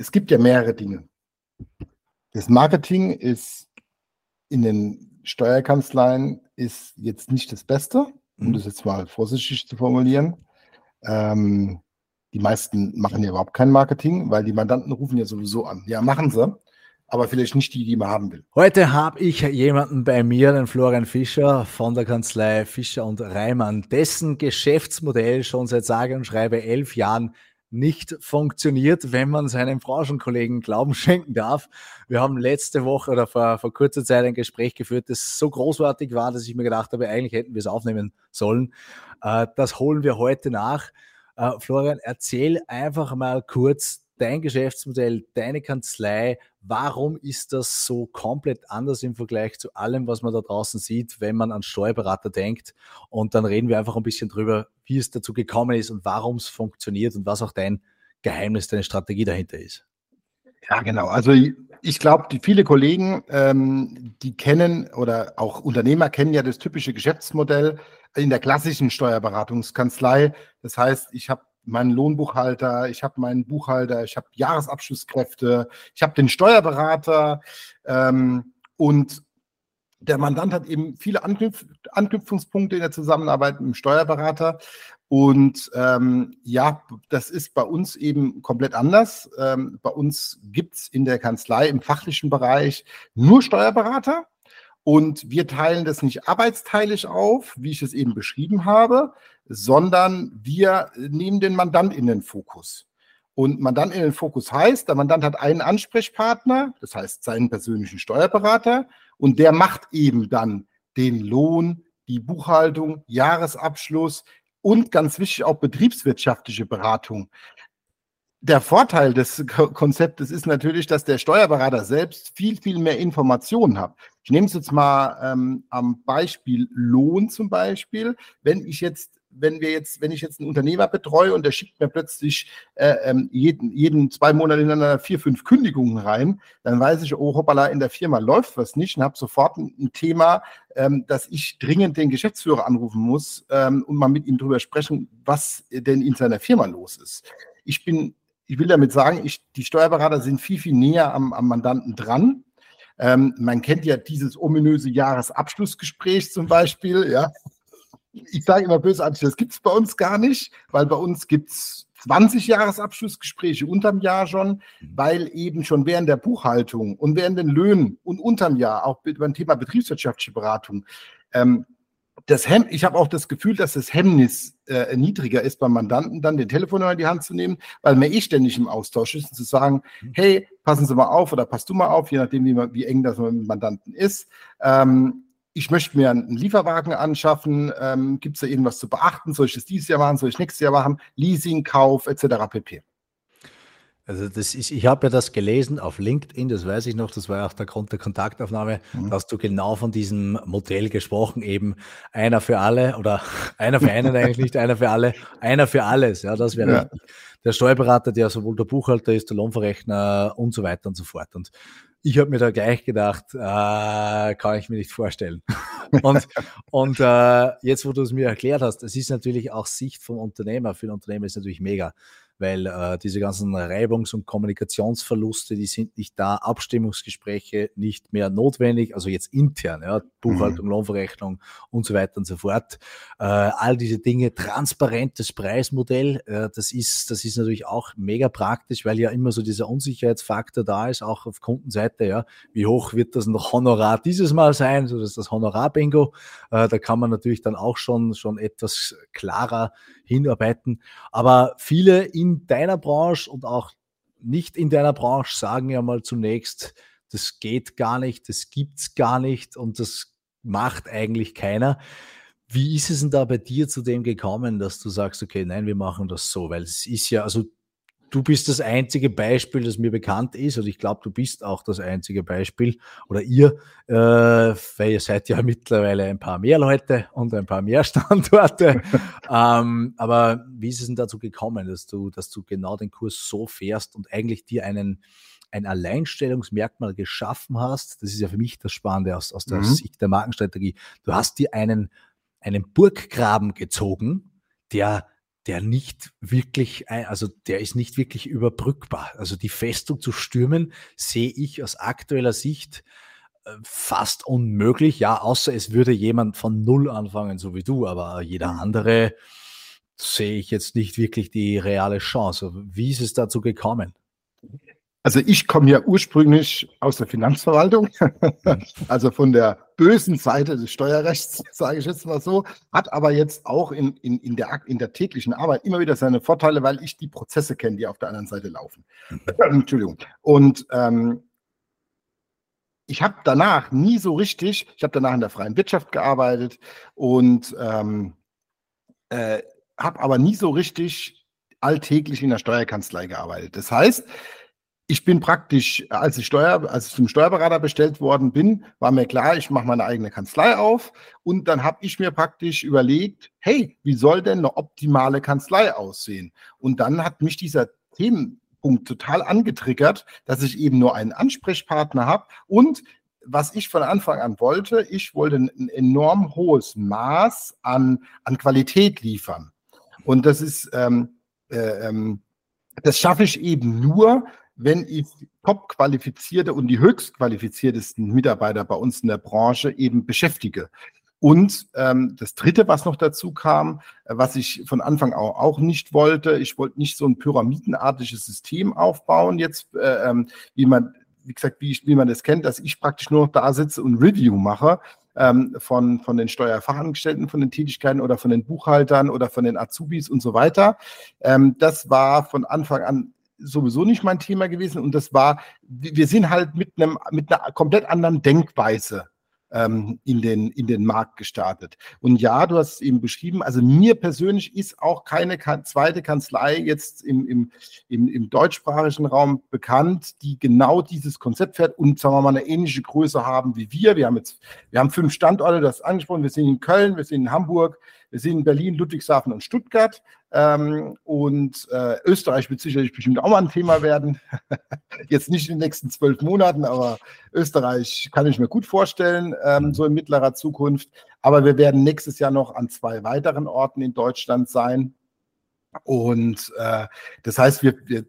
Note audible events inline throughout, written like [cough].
es gibt ja mehrere Dinge. Das Marketing ist in den Steuerkanzleien ist jetzt nicht das Beste, um mhm. das jetzt mal vorsichtig zu formulieren. Ähm, die meisten machen ja überhaupt kein Marketing, weil die Mandanten rufen ja sowieso an. Ja, machen sie, aber vielleicht nicht die, die man haben will. Heute habe ich jemanden bei mir, den Florian Fischer von der Kanzlei Fischer und Reimann, dessen Geschäftsmodell schon seit sage und schreibe elf Jahren nicht funktioniert, wenn man seinen Branchenkollegen Glauben schenken darf. Wir haben letzte Woche oder vor, vor kurzer Zeit ein Gespräch geführt, das so großartig war, dass ich mir gedacht habe, eigentlich hätten wir es aufnehmen sollen. Äh, das holen wir heute nach. Äh, Florian, erzähl einfach mal kurz dein Geschäftsmodell, deine Kanzlei. Warum ist das so komplett anders im Vergleich zu allem, was man da draußen sieht, wenn man an Steuerberater denkt? Und dann reden wir einfach ein bisschen drüber, wie es dazu gekommen ist und warum es funktioniert und was auch dein Geheimnis, deine Strategie dahinter ist. Ja, genau. Also ich glaube, viele Kollegen, ähm, die kennen oder auch Unternehmer kennen ja das typische Geschäftsmodell in der klassischen Steuerberatungskanzlei. Das heißt, ich habe meinen Lohnbuchhalter, ich habe meinen Buchhalter, ich habe Jahresabschlusskräfte, ich habe den Steuerberater ähm, und der Mandant hat eben viele Anknüpf Anknüpfungspunkte in der Zusammenarbeit mit dem Steuerberater. Und ähm, ja, das ist bei uns eben komplett anders. Ähm, bei uns gibt es in der Kanzlei im fachlichen Bereich nur Steuerberater. Und wir teilen das nicht arbeitsteilig auf, wie ich es eben beschrieben habe, sondern wir nehmen den Mandant in den Fokus. Und Mandant in den Fokus heißt, der Mandant hat einen Ansprechpartner, das heißt seinen persönlichen Steuerberater, und der macht eben dann den Lohn, die Buchhaltung, Jahresabschluss und ganz wichtig auch betriebswirtschaftliche Beratung. Der Vorteil des Konzeptes ist natürlich, dass der Steuerberater selbst viel, viel mehr Informationen hat. Ich nehme es jetzt mal ähm, am Beispiel Lohn zum Beispiel. Wenn ich jetzt wenn wir jetzt, wenn ich jetzt einen Unternehmer betreue und der schickt mir plötzlich äh, ähm, jeden, jeden zwei Monate hintereinander vier, fünf Kündigungen rein, dann weiß ich, oh hoppala, in der Firma läuft was nicht und habe sofort ein, ein Thema, ähm, dass ich dringend den Geschäftsführer anrufen muss ähm, und mal mit ihm drüber sprechen, was denn in seiner Firma los ist. Ich bin, ich will damit sagen, ich, die Steuerberater sind viel, viel näher am, am Mandanten dran. Ähm, man kennt ja dieses ominöse Jahresabschlussgespräch zum Beispiel, ja ich sage immer bösartig, das gibt es bei uns gar nicht, weil bei uns gibt es 20 Jahresabschlussgespräche unterm Jahr schon, weil eben schon während der Buchhaltung und während den Löhnen und unterm Jahr auch beim Thema betriebswirtschaftliche Beratung ähm, das Hem ich habe auch das Gefühl, dass das Hemmnis äh, niedriger ist beim Mandanten, dann den Telefonhörer in die Hand zu nehmen, weil man eh ständig im Austausch ist und zu sagen, mhm. hey, passen Sie mal auf oder passt du mal auf, je nachdem, wie, man, wie eng das mit dem Mandanten ist. Ähm, ich möchte mir einen Lieferwagen anschaffen. Ähm, Gibt es da irgendwas zu beachten? Soll ich das dieses Jahr machen? Soll ich nächstes Jahr machen? Leasing, Kauf etc. pp. Also das ist, ich habe ja das gelesen auf LinkedIn, das weiß ich noch, das war ja auch der Grund der Kontaktaufnahme, mhm. dass du genau von diesem Modell gesprochen, eben einer für alle oder [laughs] einer für einen eigentlich nicht, einer für alle, einer für alles. Ja, das wäre ja. der Steuerberater, der sowohl der Buchhalter ist, der Lohnverrechner und so weiter und so fort. Und ich habe mir da gleich gedacht, äh, kann ich mir nicht vorstellen. [laughs] und und äh, jetzt, wo du es mir erklärt hast, es ist natürlich auch Sicht vom Unternehmer. Für den Unternehmer ist natürlich mega weil äh, diese ganzen Reibungs- und Kommunikationsverluste, die sind nicht da, Abstimmungsgespräche nicht mehr notwendig, also jetzt intern, ja, Buchhaltung, mhm. Lohnverrechnung und so weiter und so fort. Äh, all diese Dinge, transparentes Preismodell, äh, das ist, das ist natürlich auch mega praktisch, weil ja immer so dieser Unsicherheitsfaktor da ist, auch auf Kundenseite, ja, wie hoch wird das noch Honorar dieses Mal sein, so dass das Honorar-Bingo, äh, da kann man natürlich dann auch schon, schon etwas klarer hinarbeiten. Aber viele in deiner Branche und auch nicht in deiner Branche sagen ja mal zunächst, das geht gar nicht, das gibt's gar nicht und das macht eigentlich keiner. Wie ist es denn da bei dir zu dem gekommen, dass du sagst, okay, nein, wir machen das so? Weil es ist ja, also du bist das einzige Beispiel, das mir bekannt ist, und ich glaube, du bist auch das einzige Beispiel oder ihr, äh, weil ihr seid ja [laughs] mittlerweile ein paar mehr Leute und ein paar mehr [laughs] Standorte. ähm, aber wie ist es denn dazu gekommen, dass du, dass du genau den Kurs so fährst und eigentlich dir einen ein Alleinstellungsmerkmal geschaffen hast? Das ist ja für mich das Spannende aus, aus der mhm. Sicht der Markenstrategie. Du hast dir einen, einen Burggraben gezogen, der der nicht wirklich, also der ist nicht wirklich überbrückbar. Also die Festung zu stürmen, sehe ich aus aktueller Sicht äh, fast unmöglich. Ja, außer es würde jemand von Null anfangen, so wie du, aber jeder mhm. andere sehe ich jetzt nicht wirklich die reale Chance. Wie ist es dazu gekommen? Also ich komme ja ursprünglich aus der Finanzverwaltung, [laughs] also von der bösen Seite des Steuerrechts, [laughs] sage ich jetzt mal so, hat aber jetzt auch in, in, in, der, in der täglichen Arbeit immer wieder seine Vorteile, weil ich die Prozesse kenne, die auf der anderen Seite laufen. [clears throat] Entschuldigung. Und ähm, ich habe danach nie so richtig, ich habe danach in der freien Wirtschaft gearbeitet und ähm, äh, habe aber nie so richtig alltäglich in der Steuerkanzlei gearbeitet. Das heißt, ich bin praktisch, als ich, Steuer, als ich zum Steuerberater bestellt worden bin, war mir klar, ich mache meine eigene Kanzlei auf und dann habe ich mir praktisch überlegt, hey, wie soll denn eine optimale Kanzlei aussehen? Und dann hat mich dieser Themenpunkt total angetriggert, dass ich eben nur einen Ansprechpartner habe und was ich von Anfang an wollte, ich wollte ein enorm hohes Maß an, an Qualität liefern. Und das ist, ähm, äh, ähm, das schaffe ich eben nur, wenn ich top qualifizierte und die höchst qualifiziertesten Mitarbeiter bei uns in der Branche eben beschäftige. Und ähm, das Dritte, was noch dazu kam, äh, was ich von Anfang auch, auch nicht wollte, ich wollte nicht so ein pyramidenartiges System aufbauen, jetzt äh, ähm, wie man, wie gesagt, wie, ich, wie man das kennt, dass ich praktisch nur noch da sitze und Review mache ähm, von, von den Steuerfachangestellten, von den Tätigkeiten oder von den Buchhaltern oder von den Azubis und so weiter. Ähm, das war von Anfang an sowieso nicht mein Thema gewesen und das war, wir sind halt mit einem mit einer komplett anderen Denkweise ähm, in, den, in den Markt gestartet. Und ja, du hast es eben beschrieben, also mir persönlich ist auch keine zweite Kanzlei jetzt im, im, im, im deutschsprachigen Raum bekannt, die genau dieses Konzept fährt und sagen wir mal eine ähnliche Größe haben wie wir. Wir haben jetzt, wir haben fünf Standorte, das angesprochen, wir sind in Köln, wir sind in Hamburg, wir sind in Berlin, Ludwigshafen und Stuttgart. Ähm, und äh, Österreich wird sicherlich bestimmt auch mal ein Thema werden. [laughs] Jetzt nicht in den nächsten zwölf Monaten, aber Österreich kann ich mir gut vorstellen, ähm, so in mittlerer Zukunft. Aber wir werden nächstes Jahr noch an zwei weiteren Orten in Deutschland sein. Und äh, das heißt, wir, wir,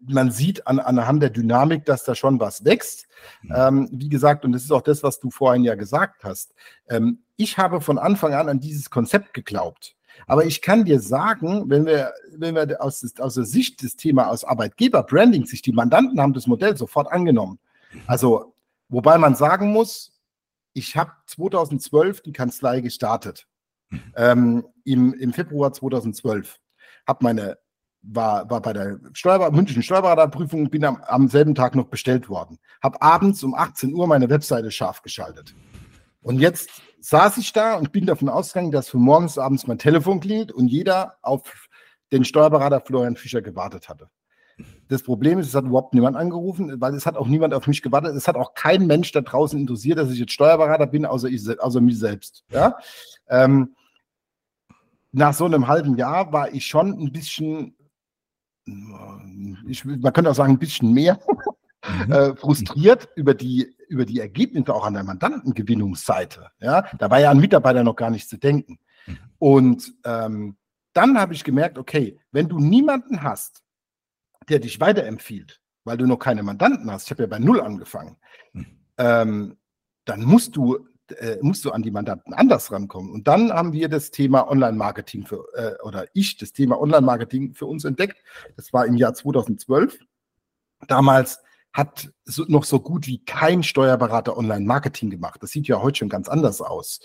man sieht an, anhand der Dynamik, dass da schon was wächst. Mhm. Ähm, wie gesagt, und das ist auch das, was du vorhin ja gesagt hast. Ähm, ich habe von Anfang an an dieses Konzept geglaubt. Aber ich kann dir sagen, wenn wir, wenn wir aus, aus der Sicht des Thema aus Arbeitgeber-Branding sich die Mandanten haben das Modell sofort angenommen. Also, wobei man sagen muss, ich habe 2012 die Kanzlei gestartet. Mhm. Ähm, im, Im Februar 2012 habe meine war, war bei der Steuerber mündlichen Steuerberaterprüfung, bin am, am selben Tag noch bestellt worden. Habe abends um 18 Uhr meine Webseite scharf geschaltet. Und jetzt saß ich da und bin davon ausgegangen, dass für morgens abends mein Telefon klingelt und jeder auf den Steuerberater Florian Fischer gewartet hatte. Das Problem ist, es hat überhaupt niemand angerufen, weil es hat auch niemand auf mich gewartet. Es hat auch kein Mensch da draußen interessiert, dass ich jetzt Steuerberater bin, außer, ich, außer mich selbst. Ja? Ähm, nach so einem halben Jahr war ich schon ein bisschen, ich, man könnte auch sagen, ein bisschen mehr mhm. äh, frustriert über die, über die Ergebnisse auch an der Mandantengewinnungsseite. Ja? Da war ja an Mitarbeiter noch gar nicht zu denken. Mhm. Und ähm, dann habe ich gemerkt, okay, wenn du niemanden hast, der dich weiterempfiehlt, weil du noch keine Mandanten hast, ich habe ja bei Null angefangen, mhm. ähm, dann musst du äh, musst du an die Mandanten anders rankommen. Und dann haben wir das Thema Online-Marketing für, äh, oder ich das Thema Online-Marketing für uns entdeckt. Das war im Jahr 2012. Damals hat so, noch so gut wie kein Steuerberater Online-Marketing gemacht. Das sieht ja heute schon ganz anders aus.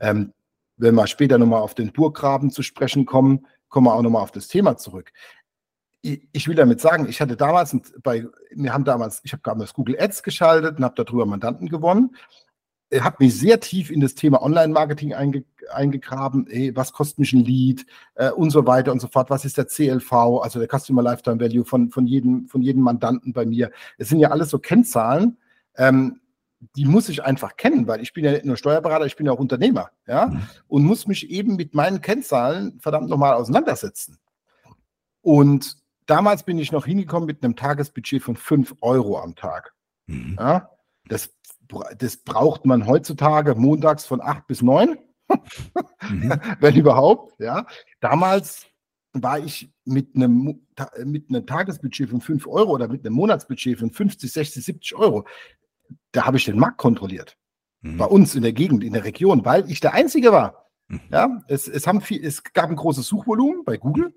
Ähm, wenn wir später nochmal auf den Burggraben zu sprechen kommen, kommen wir auch nochmal auf das Thema zurück. Ich, will damit sagen, ich hatte damals bei, wir haben damals, ich habe damals Google Ads geschaltet und habe darüber Mandanten gewonnen habe mich sehr tief in das Thema Online-Marketing einge, eingegraben. Ey, was kostet mich ein Lead äh, und so weiter und so fort. Was ist der CLV, also der Customer Lifetime Value von, von, jedem, von jedem Mandanten bei mir? Es sind ja alles so Kennzahlen, ähm, die muss ich einfach kennen, weil ich bin ja nicht nur Steuerberater, ich bin ja auch Unternehmer, ja, mhm. und muss mich eben mit meinen Kennzahlen verdammt nochmal auseinandersetzen. Und damals bin ich noch hingekommen mit einem Tagesbudget von 5 Euro am Tag. Mhm. Ja, das das braucht man heutzutage montags von 8 bis 9, mhm. [laughs] wenn überhaupt. Ja. Damals war ich mit einem, mit einem Tagesbudget von 5 Euro oder mit einem Monatsbudget von 50, 60, 70 Euro, da habe ich den Markt kontrolliert. Mhm. Bei uns in der Gegend, in der Region, weil ich der Einzige war. Mhm. Ja, es, es, haben viel, es gab ein großes Suchvolumen bei Google,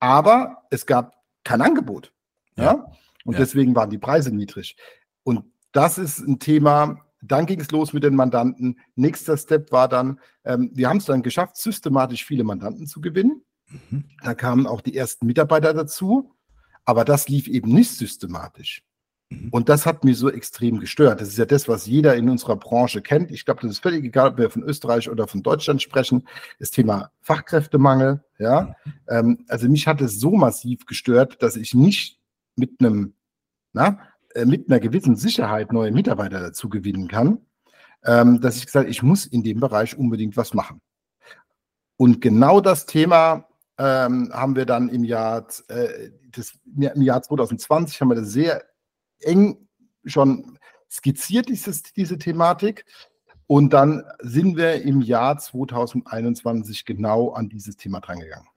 aber es gab kein Angebot. Ja. ja? Und ja. deswegen waren die Preise niedrig. Und das ist ein Thema, dann ging es los mit den Mandanten. Nächster Step war dann, ähm, wir haben es dann geschafft, systematisch viele Mandanten zu gewinnen. Mhm. Da kamen auch die ersten Mitarbeiter dazu, aber das lief eben nicht systematisch. Mhm. Und das hat mich so extrem gestört. Das ist ja das, was jeder in unserer Branche kennt. Ich glaube, das ist völlig egal, ob wir von Österreich oder von Deutschland sprechen. Das Thema Fachkräftemangel. Ja, mhm. ähm, also mich hat es so massiv gestört, dass ich nicht mit einem, na, mit einer gewissen Sicherheit neue Mitarbeiter dazu gewinnen kann, ähm, dass ich gesagt habe, ich muss in dem Bereich unbedingt was machen. Und genau das Thema ähm, haben wir dann im Jahr, äh, das, im Jahr 2020 haben wir das sehr eng schon skizziert, dieses, diese Thematik. Und dann sind wir im Jahr 2021 genau an dieses Thema drangegangen.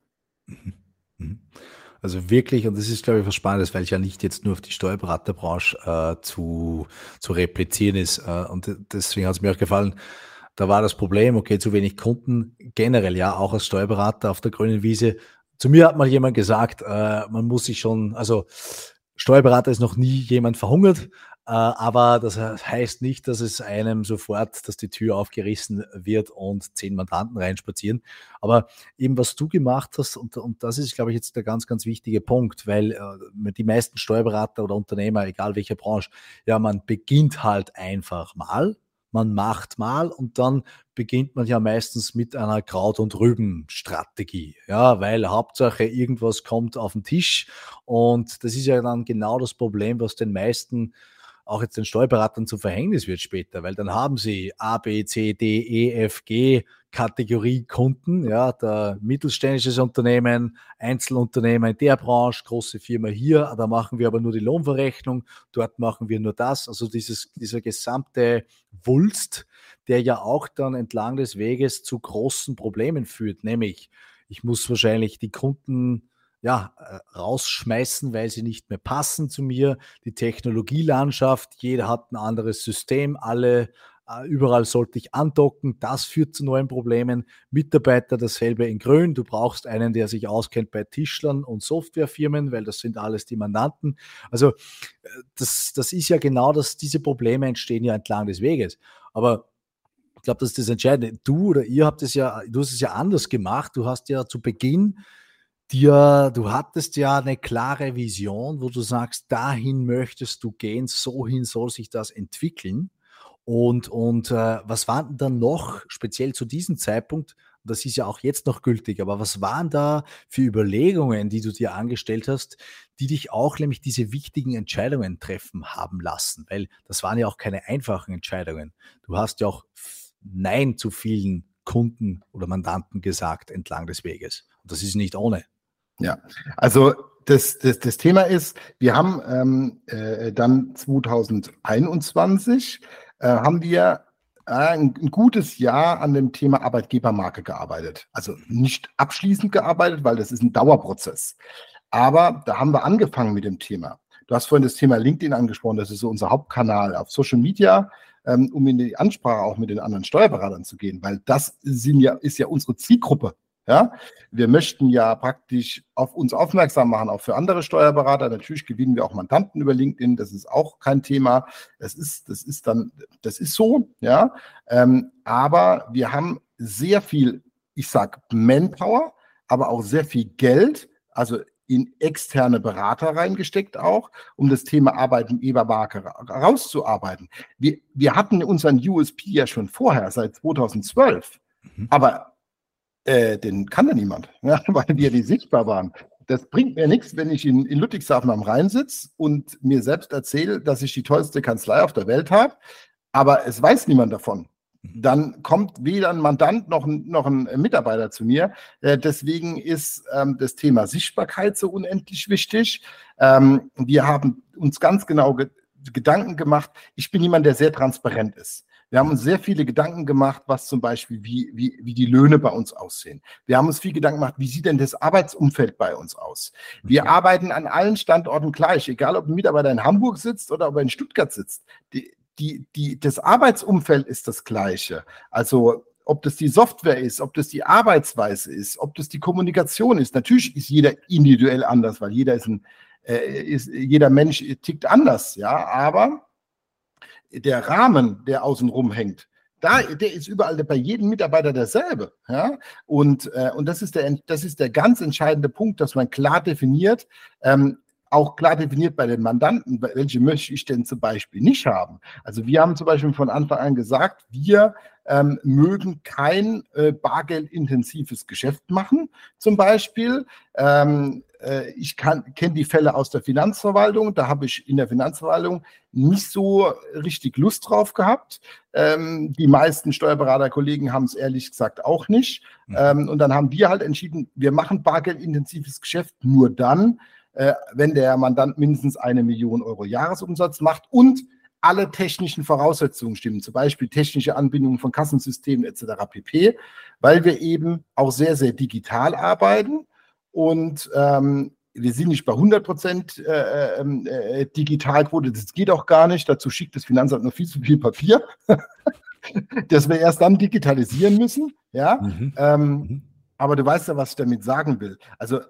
Mhm. Mhm. Also wirklich, und das ist, glaube ich, was Spannendes, weil es ja nicht jetzt nur auf die Steuerberaterbranche äh, zu, zu replizieren ist. Äh, und deswegen hat es mir auch gefallen, da war das Problem, okay, zu wenig Kunden, generell ja, auch als Steuerberater auf der grünen Wiese. Zu mir hat mal jemand gesagt, äh, man muss sich schon, also Steuerberater ist noch nie jemand verhungert, aber das heißt nicht, dass es einem sofort, dass die Tür aufgerissen wird und zehn Mandanten reinspazieren. Aber eben, was du gemacht hast, und, und das ist, glaube ich, jetzt der ganz, ganz wichtige Punkt, weil äh, die meisten Steuerberater oder Unternehmer, egal welcher Branche, ja, man beginnt halt einfach mal, man macht mal und dann beginnt man ja meistens mit einer Kraut- und Rüben-Strategie. Ja, weil Hauptsache irgendwas kommt auf den Tisch und das ist ja dann genau das Problem, was den meisten auch jetzt den Steuerberatern zum Verhängnis wird später, weil dann haben sie A, B, C, D, E, F, G Kategorie Kunden, ja, der mittelständisches Unternehmen, Einzelunternehmer in der Branche, große Firma hier, da machen wir aber nur die Lohnverrechnung, dort machen wir nur das, also dieses, dieser gesamte Wulst, der ja auch dann entlang des Weges zu großen Problemen führt, nämlich ich muss wahrscheinlich die Kunden ja, äh, rausschmeißen, weil sie nicht mehr passen zu mir. Die Technologielandschaft, jeder hat ein anderes System, alle, äh, überall sollte ich andocken. Das führt zu neuen Problemen. Mitarbeiter, dasselbe in Grün. Du brauchst einen, der sich auskennt bei Tischlern und Softwarefirmen, weil das sind alles die Mandanten. Also äh, das, das ist ja genau das, diese Probleme entstehen ja entlang des Weges. Aber ich glaube, das ist das Entscheidende. Du oder ihr habt es ja, du hast es ja anders gemacht. Du hast ja zu Beginn dir, du hattest ja eine klare Vision, wo du sagst, dahin möchtest du gehen, so hin soll sich das entwickeln. Und, und äh, was waren dann noch, speziell zu diesem Zeitpunkt, das ist ja auch jetzt noch gültig, aber was waren da für Überlegungen, die du dir angestellt hast, die dich auch nämlich diese wichtigen Entscheidungen treffen haben lassen? Weil das waren ja auch keine einfachen Entscheidungen. Du hast ja auch Nein zu vielen Kunden oder Mandanten gesagt entlang des Weges. Und das ist nicht ohne. Ja, also das, das, das Thema ist, wir haben ähm, äh, dann 2021 äh, haben wir äh, ein, ein, gutes Jahr an dem Thema Arbeitgebermarke gearbeitet. Also nicht abschließend gearbeitet, weil das ist ein Dauerprozess. Aber da haben wir angefangen mit dem Thema. Du hast vorhin das Thema LinkedIn angesprochen, das ist so unser Hauptkanal auf Social Media, ähm, um in die Ansprache auch mit den anderen Steuerberatern zu gehen, weil das sind ja, ist ja unsere Zielgruppe. Ja, wir möchten ja praktisch auf uns aufmerksam machen, auch für andere Steuerberater. Natürlich gewinnen wir auch Mandanten über LinkedIn. Das ist auch kein Thema. Das ist, das ist dann, das ist so. Ja, ähm, aber wir haben sehr viel, ich sag Manpower, aber auch sehr viel Geld, also in externe Berater reingesteckt auch, um das Thema Arbeitgebermarke rauszuarbeiten. Wir, wir hatten unseren USP ja schon vorher, seit 2012. Mhm. Aber äh, den kann ja niemand, [laughs] ja, weil wir nicht sichtbar waren. Das bringt mir nichts, wenn ich in, in Ludwigshafen am Rhein sitze und mir selbst erzähle, dass ich die tollste Kanzlei auf der Welt habe, aber es weiß niemand davon. Dann kommt weder ein Mandant noch ein, noch ein Mitarbeiter zu mir. Äh, deswegen ist ähm, das Thema Sichtbarkeit so unendlich wichtig. Ähm, wir haben uns ganz genau ge Gedanken gemacht. Ich bin jemand, der sehr transparent ist. Wir haben uns sehr viele Gedanken gemacht, was zum Beispiel, wie, wie, wie die Löhne bei uns aussehen. Wir haben uns viel Gedanken gemacht, wie sieht denn das Arbeitsumfeld bei uns aus? Wir okay. arbeiten an allen Standorten gleich, egal ob ein Mitarbeiter in Hamburg sitzt oder ob er in Stuttgart sitzt. Die, die, die, das Arbeitsumfeld ist das gleiche. Also ob das die Software ist, ob das die Arbeitsweise ist, ob das die Kommunikation ist. Natürlich ist jeder individuell anders, weil jeder ist ein, äh, ist, jeder Mensch tickt anders, ja, aber der Rahmen, der außen rum hängt, da, der ist überall bei jedem Mitarbeiter derselbe. Ja? Und, äh, und das, ist der, das ist der ganz entscheidende Punkt, dass man klar definiert, ähm, auch klar definiert bei den Mandanten, welche möchte ich denn zum Beispiel nicht haben. Also wir haben zum Beispiel von Anfang an gesagt, wir ähm, mögen kein äh, bargeldintensives Geschäft machen, zum Beispiel. Ähm, äh, ich kenne die Fälle aus der Finanzverwaltung, da habe ich in der Finanzverwaltung nicht so richtig Lust drauf gehabt. Ähm, die meisten Steuerberaterkollegen haben es ehrlich gesagt auch nicht. Mhm. Ähm, und dann haben wir halt entschieden, wir machen bargeldintensives Geschäft nur dann, wenn der Mandant mindestens eine Million Euro Jahresumsatz macht und alle technischen Voraussetzungen stimmen, zum Beispiel technische Anbindungen von Kassensystemen etc. pp, weil wir eben auch sehr, sehr digital arbeiten und ähm, wir sind nicht bei 100 Prozent äh, ähm, äh, Digitalquote, das geht auch gar nicht, dazu schickt das Finanzamt noch viel zu viel Papier, [laughs] das wir erst dann digitalisieren müssen, ja, mhm. Ähm, mhm. aber du weißt ja, was ich damit sagen will. Also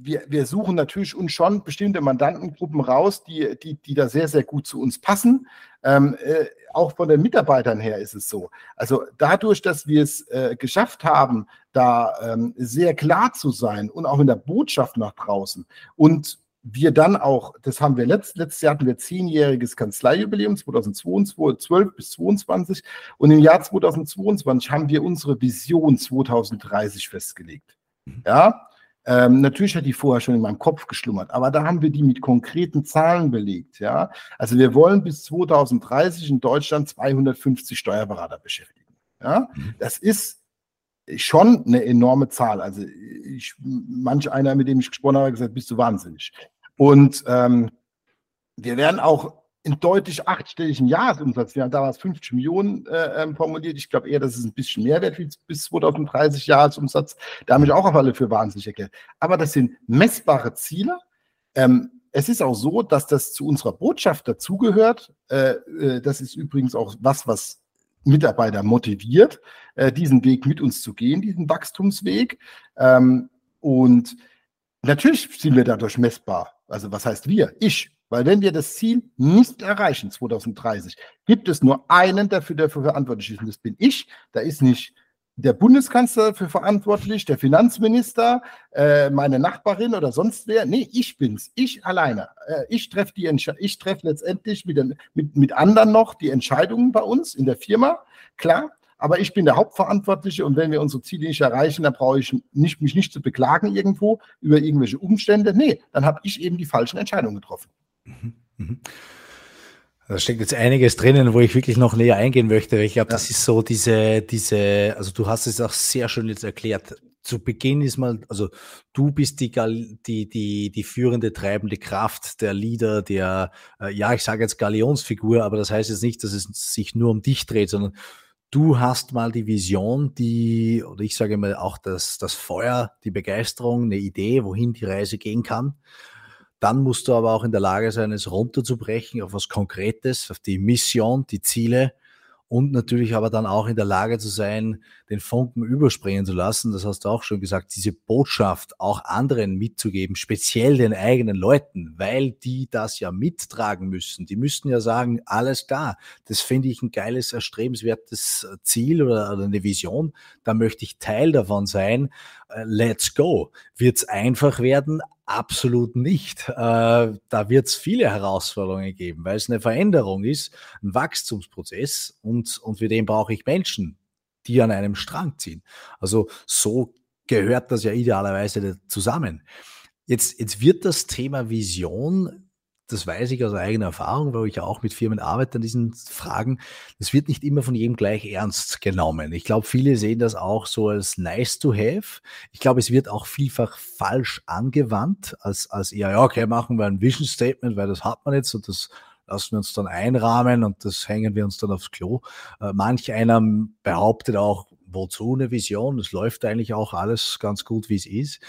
wir, wir suchen natürlich uns schon bestimmte Mandantengruppen raus, die, die, die da sehr, sehr gut zu uns passen. Ähm, äh, auch von den Mitarbeitern her ist es so. Also dadurch, dass wir es äh, geschafft haben, da ähm, sehr klar zu sein und auch in der Botschaft nach draußen und wir dann auch, das haben wir letzt, letztes Jahr hatten wir zehnjähriges Kanzleijubiläum 2012 12 bis 2022 und im Jahr 2022 haben wir unsere Vision 2030 festgelegt. Ja, ähm, natürlich hat die vorher schon in meinem Kopf geschlummert, aber da haben wir die mit konkreten Zahlen belegt. Ja? Also wir wollen bis 2030 in Deutschland 250 Steuerberater beschäftigen. Ja? Mhm. Das ist schon eine enorme Zahl. Also ich, manch einer, mit dem ich gesprochen habe, hat gesagt, bist du wahnsinnig. Und ähm, wir werden auch in deutlich achtstelligen Jahresumsatz. Wir haben damals 50 Millionen äh, ähm, formuliert. Ich glaube eher, das ist ein bisschen mehr wert wie bis 2030 Jahresumsatz. Da habe ich auch auf alle für wahnsinnig erklärt. Aber das sind messbare Ziele. Ähm, es ist auch so, dass das zu unserer Botschaft dazugehört. Äh, äh, das ist übrigens auch was, was Mitarbeiter motiviert, äh, diesen Weg mit uns zu gehen, diesen Wachstumsweg. Ähm, und natürlich sind wir dadurch messbar. Also was heißt wir? Ich weil wenn wir das Ziel nicht erreichen 2030, gibt es nur einen, der für dafür verantwortlich ist. Und das bin ich. Da ist nicht der Bundeskanzler für verantwortlich, der Finanzminister, äh, meine Nachbarin oder sonst wer. Nee, ich bin's. Ich alleine. Äh, ich treffe die ich treffe letztendlich mit, den, mit, mit anderen noch die Entscheidungen bei uns in der Firma. Klar. Aber ich bin der Hauptverantwortliche und wenn wir unsere Ziele nicht erreichen, dann brauche ich nicht, mich nicht zu beklagen irgendwo über irgendwelche Umstände. Nee, dann habe ich eben die falschen Entscheidungen getroffen. Mhm, mhm. Da steckt jetzt einiges drinnen, wo ich wirklich noch näher eingehen möchte. Ich glaube, ja. das ist so diese, diese, also du hast es auch sehr schön jetzt erklärt. Zu Beginn ist mal, also du bist die, die, die, die führende, treibende Kraft, der Leader, der, äh, ja, ich sage jetzt Galionsfigur, aber das heißt jetzt nicht, dass es sich nur um dich dreht, sondern du hast mal die Vision, die, oder ich sage mal auch das, das Feuer, die Begeisterung, eine Idee, wohin die Reise gehen kann. Dann musst du aber auch in der Lage sein, es runterzubrechen auf was Konkretes, auf die Mission, die Ziele und natürlich aber dann auch in der Lage zu sein, den Funken überspringen zu lassen. Das hast du auch schon gesagt, diese Botschaft auch anderen mitzugeben, speziell den eigenen Leuten, weil die das ja mittragen müssen. Die müssten ja sagen, alles klar, das finde ich ein geiles, erstrebenswertes Ziel oder, eine Vision, da möchte ich Teil davon sein. Äh, let's go. Wird es einfach werden? Absolut nicht. Äh, da wird es viele Herausforderungen geben, weil es eine Veränderung ist, ein Wachstumsprozess und, und für den brauche ich Menschen, die an einem Strang ziehen. Also so gehört das ja idealerweise zusammen. Jetzt, jetzt wird das Thema Vision das weiß ich aus eigener Erfahrung, weil ich ja auch mit Firmen arbeite an diesen Fragen, das wird nicht immer von jedem gleich ernst genommen. Ich glaube, viele sehen das auch so als nice to have. Ich glaube, es wird auch vielfach falsch angewandt, als, als eher, ja, okay, machen wir ein Vision Statement, weil das hat man jetzt und das lassen wir uns dann einrahmen und das hängen wir uns dann aufs Klo. Äh, manch einer behauptet auch, wozu eine Vision? Es läuft eigentlich auch alles ganz gut, wie es ist.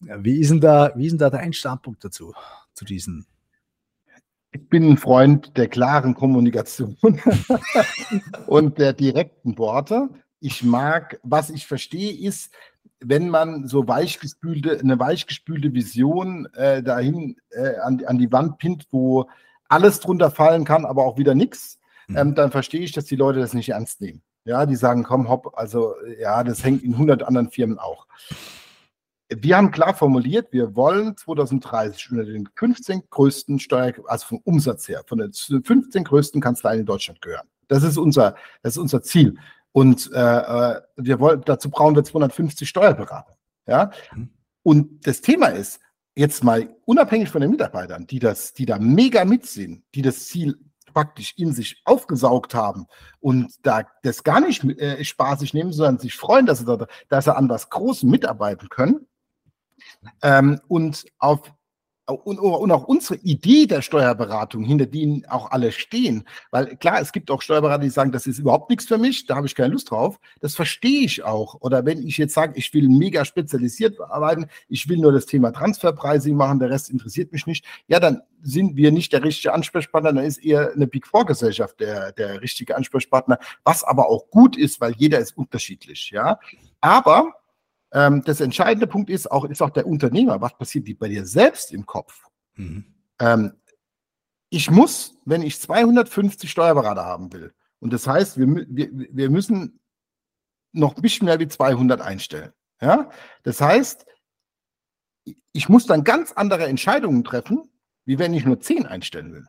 Wie ist denn da, wie ist denn da dein Standpunkt dazu, zu diesen ich bin ein Freund der klaren Kommunikation [laughs] und der direkten Worte. Ich mag, was ich verstehe, ist, wenn man so weichgespülte, eine weichgespülte Vision äh, dahin äh, an, an, die Wand pinnt, wo alles drunter fallen kann, aber auch wieder nichts, mhm. ähm, dann verstehe ich, dass die Leute das nicht ernst nehmen. Ja, die sagen, komm, hopp, also ja, das hängt in 100 anderen Firmen auch wir haben klar formuliert, wir wollen 2030 unter den 15 größten Steuer, also vom Umsatz her, von den 15 größten Kanzleien in Deutschland gehören. Das ist unser, das ist unser Ziel. Und äh, äh wir wollen, dazu brauchen wir 250 Steuerberater. Ja? Mhm. Und das Thema ist, jetzt mal unabhängig von den Mitarbeitern, die das, die da mega mitsehen, die das Ziel praktisch in sich aufgesaugt haben und da das gar nicht äh, spaßig nehmen, sondern sich freuen, dass sie, da, dass sie an was Großem mitarbeiten können, ähm, und auf und, und, auch unsere Idee der Steuerberatung, hinter denen auch alle stehen. Weil klar, es gibt auch Steuerberater, die sagen, das ist überhaupt nichts für mich, da habe ich keine Lust drauf. Das verstehe ich auch. Oder wenn ich jetzt sage, ich will mega spezialisiert arbeiten, ich will nur das Thema Transferpricing machen, der Rest interessiert mich nicht, ja, dann sind wir nicht der richtige Ansprechpartner, dann ist eher eine Big Four Gesellschaft der, der richtige Ansprechpartner, was aber auch gut ist, weil jeder ist unterschiedlich, ja. Aber ähm, das entscheidende Punkt ist auch, ist auch der Unternehmer. Was passiert bei dir selbst im Kopf? Mhm. Ähm, ich muss, wenn ich 250 Steuerberater haben will, und das heißt, wir, wir, wir müssen noch ein bisschen mehr wie 200 einstellen. Ja? Das heißt, ich muss dann ganz andere Entscheidungen treffen, wie wenn ich nur 10 einstellen will.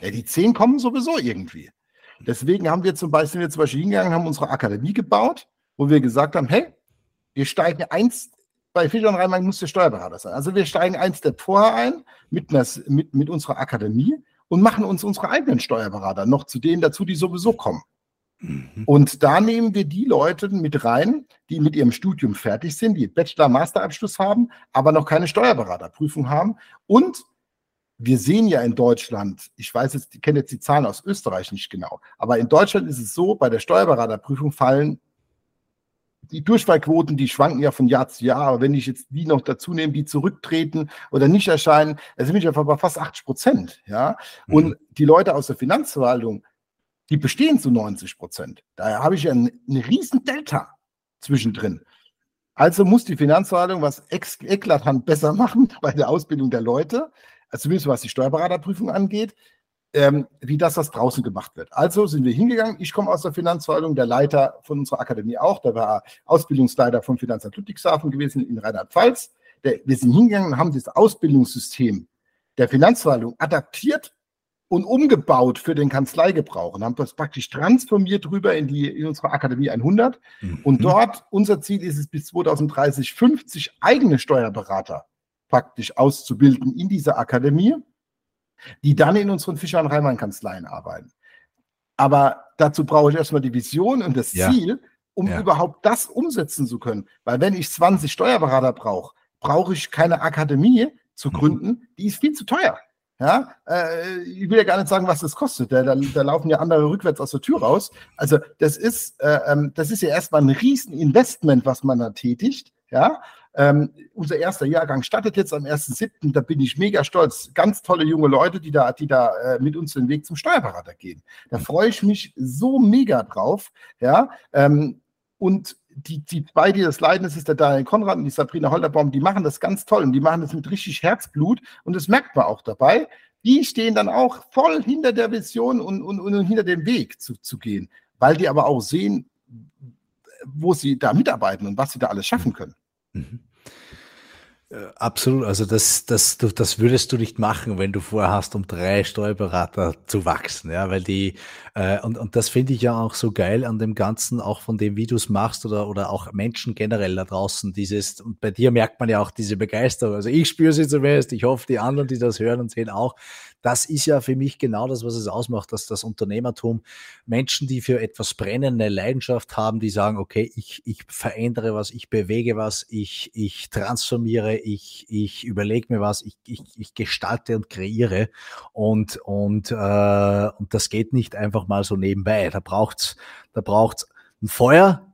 Ja, die 10 kommen sowieso irgendwie. Deswegen haben wir zum Beispiel, wir zum Beispiel hingegangen, haben unsere Akademie gebaut, wo wir gesagt haben, hey, wir steigen eins, bei Fischer und Rheinland muss der Steuerberater sein. Also wir steigen eins Step vorher ein mit, einer, mit, mit unserer Akademie und machen uns unsere eigenen Steuerberater noch zu denen dazu, die sowieso kommen. Mhm. Und da nehmen wir die Leute mit rein, die mit ihrem Studium fertig sind, die Bachelor-Master-Abschluss haben, aber noch keine Steuerberaterprüfung haben. Und wir sehen ja in Deutschland, ich weiß jetzt, ich kenne jetzt die Zahlen aus Österreich nicht genau, aber in Deutschland ist es so, bei der Steuerberaterprüfung fallen die Durchfallquoten, die schwanken ja von Jahr zu Jahr, aber wenn ich jetzt die noch dazu nehme, die zurücktreten oder nicht erscheinen, dann sind wir einfach bei fast 80 Prozent. Ja? Mhm. Und die Leute aus der Finanzverwaltung, die bestehen zu 90 Prozent. Daher habe ich ja eine, eine riesen Delta zwischendrin. Also muss die Finanzverwaltung was eklatant besser machen [laughs] bei der Ausbildung der Leute, zumindest was die Steuerberaterprüfung angeht ähm, wie das, was draußen gemacht wird. Also sind wir hingegangen. Ich komme aus der Finanzverwaltung, der Leiter von unserer Akademie auch, der war Ausbildungsleiter vom Finanzamt Ludwigshafen gewesen in Rheinland-Pfalz. Wir sind hingegangen und haben das Ausbildungssystem der Finanzverwaltung adaptiert und umgebaut für den Kanzleigebrauch und haben das praktisch transformiert rüber in, die, in unsere Akademie 100. Mhm. Und dort, unser Ziel ist es bis 2030, 50 eigene Steuerberater praktisch auszubilden in dieser Akademie die dann in unseren Fischer- und Reimann-Kanzleien arbeiten. Aber dazu brauche ich erstmal die Vision und das ja. Ziel, um ja. überhaupt das umsetzen zu können. Weil wenn ich 20 Steuerberater brauche, brauche ich keine Akademie zu mhm. gründen, mhm. die ist viel zu teuer. Ja, äh, ich will ja gar nicht sagen, was das kostet. Da, da, da, laufen ja andere rückwärts aus der Tür raus. Also das ist, äh, ähm, das ist ja erstmal ein Rieseninvestment, was man da tätigt. Ja, ähm, unser erster Jahrgang startet jetzt am 1.7. Da bin ich mega stolz. Ganz tolle junge Leute, die da, die da äh, mit uns den Weg zum Steuerberater gehen. Da freue ich mich so mega drauf. Ja, ähm, und die, die zwei, die das leiden, das ist der Daniel Konrad und die Sabrina Holderbaum, die machen das ganz toll und die machen das mit richtig Herzblut und das merkt man auch dabei. Die stehen dann auch voll hinter der Vision und, und, und hinter dem Weg zu, zu gehen, weil die aber auch sehen, wo sie da mitarbeiten und was sie da alles schaffen können. Mhm. Äh, absolut, also das, das, das würdest du nicht machen, wenn du vorhast, um drei Steuerberater zu wachsen, ja, weil die, äh, und, und das finde ich ja auch so geil an dem Ganzen, auch von dem, wie du es machst oder, oder auch Menschen generell da draußen, dieses, und bei dir merkt man ja auch diese Begeisterung, also ich spüre sie zumindest, ich hoffe, die anderen, die das hören und sehen auch, das ist ja für mich genau das, was es ausmacht, dass das Unternehmertum Menschen, die für etwas brennende Leidenschaft haben, die sagen, okay, ich, ich verändere was, ich bewege was, ich, ich transformiere, ich, ich überlege mir was, ich, ich, ich gestalte und kreiere und, und, äh, und das geht nicht einfach mal so nebenbei. Da braucht's, da braucht's ein Feuer,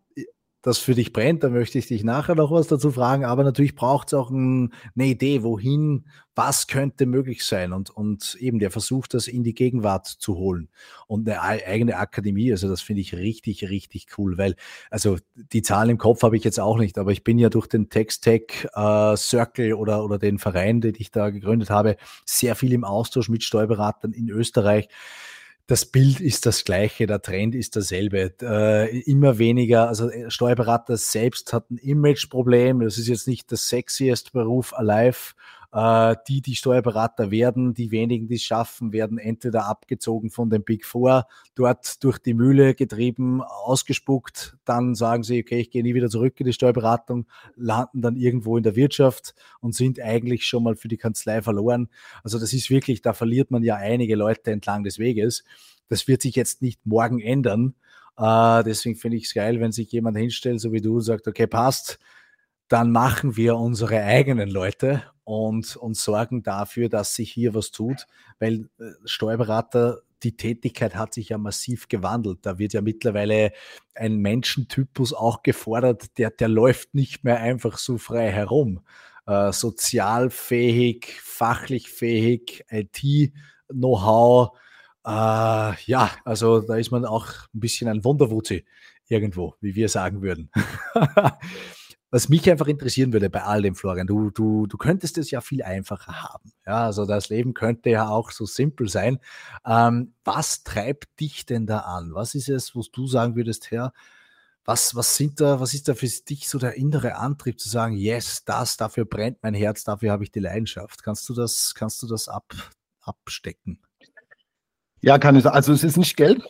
das für dich brennt, da möchte ich dich nachher noch was dazu fragen, aber natürlich braucht es auch ein, eine Idee, wohin, was könnte möglich sein? Und, und eben der Versuch, das in die Gegenwart zu holen. Und eine eigene Akademie, also das finde ich richtig, richtig cool, weil, also die Zahlen im Kopf habe ich jetzt auch nicht, aber ich bin ja durch den Text-Tech äh, Circle oder, oder den Verein, den ich da gegründet habe, sehr viel im Austausch mit Steuerberatern in Österreich das Bild ist das gleiche, der Trend ist derselbe. Äh, immer weniger, also äh, Steuerberater selbst hat ein Imageproblem. Das ist jetzt nicht der sexiest Beruf alive die, die Steuerberater werden, die wenigen, die es schaffen, werden entweder abgezogen von den Big Four, dort durch die Mühle getrieben, ausgespuckt, dann sagen sie, okay, ich gehe nie wieder zurück in die Steuerberatung, landen dann irgendwo in der Wirtschaft und sind eigentlich schon mal für die Kanzlei verloren. Also das ist wirklich, da verliert man ja einige Leute entlang des Weges. Das wird sich jetzt nicht morgen ändern. Uh, deswegen finde ich es geil, wenn sich jemand hinstellt, so wie du, sagt, okay, passt, dann machen wir unsere eigenen Leute und, und sorgen dafür, dass sich hier was tut, weil äh, Steuerberater, die Tätigkeit hat sich ja massiv gewandelt. Da wird ja mittlerweile ein Menschentypus auch gefordert, der, der läuft nicht mehr einfach so frei herum. Äh, sozialfähig, fachlich fähig, IT-Know-how. Äh, ja, also da ist man auch ein bisschen ein Wunderwuzi irgendwo, wie wir sagen würden. [laughs] was mich einfach interessieren würde bei all dem, Florian, du, du, du könntest es ja viel einfacher haben. Ja, also das Leben könnte ja auch so simpel sein. Ähm, was treibt dich denn da an? Was ist es, wo du sagen würdest, Herr, was, was sind da, was ist da für dich so der innere Antrieb zu sagen, yes, das, dafür brennt mein Herz, dafür habe ich die Leidenschaft. Kannst du das, kannst du das ab, abstecken? Ja, kann ich. Also es ist nicht Geld.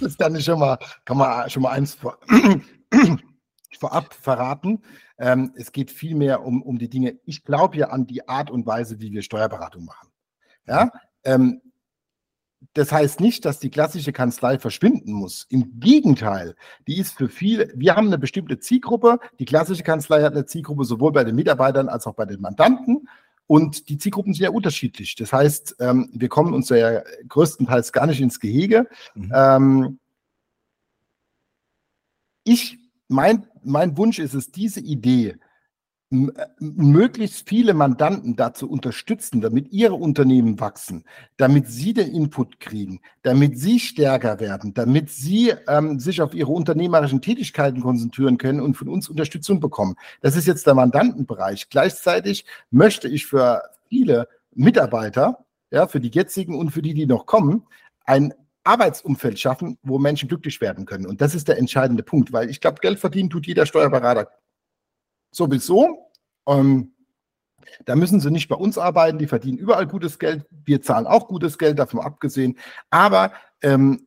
Das kann ich schon mal, kann man schon mal eins vor [clears throat] vorab verraten. Ähm, es geht vielmehr um, um die Dinge. Ich glaube ja an die Art und Weise, wie wir Steuerberatung machen. Ja? Ähm, das heißt nicht, dass die klassische Kanzlei verschwinden muss. Im Gegenteil, die ist für viele, wir haben eine bestimmte Zielgruppe. Die klassische Kanzlei hat eine Zielgruppe sowohl bei den Mitarbeitern als auch bei den Mandanten. Und die Zielgruppen sind ja unterschiedlich. Das heißt, ähm, wir kommen uns ja größtenteils gar nicht ins Gehege. Mhm. Ähm, ich mein, mein Wunsch ist es, diese Idee, möglichst viele Mandanten dazu unterstützen, damit ihre Unternehmen wachsen, damit sie den Input kriegen, damit sie stärker werden, damit sie ähm, sich auf ihre unternehmerischen Tätigkeiten konzentrieren können und von uns Unterstützung bekommen. Das ist jetzt der Mandantenbereich. Gleichzeitig möchte ich für viele Mitarbeiter, ja, für die jetzigen und für die, die noch kommen, ein Arbeitsumfeld schaffen, wo Menschen glücklich werden können. Und das ist der entscheidende Punkt, weil ich glaube, Geld verdienen tut jeder Steuerberater sowieso. Ähm, da müssen sie nicht bei uns arbeiten, die verdienen überall gutes Geld. Wir zahlen auch gutes Geld, davon abgesehen. Aber ähm,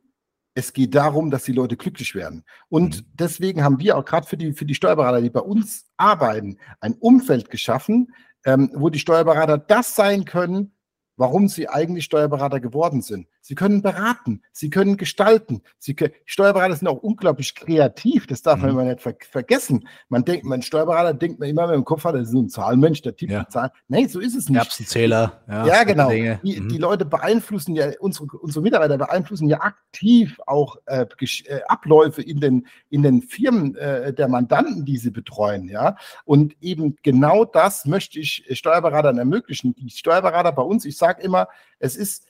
es geht darum, dass die Leute glücklich werden. Und mhm. deswegen haben wir auch gerade für die, für die Steuerberater, die bei uns arbeiten, ein Umfeld geschaffen, ähm, wo die Steuerberater das sein können, warum sie eigentlich Steuerberater geworden sind. Sie können beraten, sie können gestalten. Sie können, Steuerberater sind auch unglaublich kreativ, das darf man mhm. immer nicht ver vergessen. Man denkt, mein Steuerberater denkt man immer, wenn im Kopf hat, er ist ein Zahlenmensch, der tippt ja. die Zahlen. Nein, so ist es nicht. Erbsenzähler. Ja, ja genau. Die, mhm. die, Leute beeinflussen ja, unsere, unsere Mitarbeiter beeinflussen ja aktiv auch äh, äh, Abläufe in den, in den Firmen äh, der Mandanten, die sie betreuen. Ja, und eben genau das möchte ich Steuerberatern ermöglichen. Die Steuerberater bei uns, ich sage immer, es ist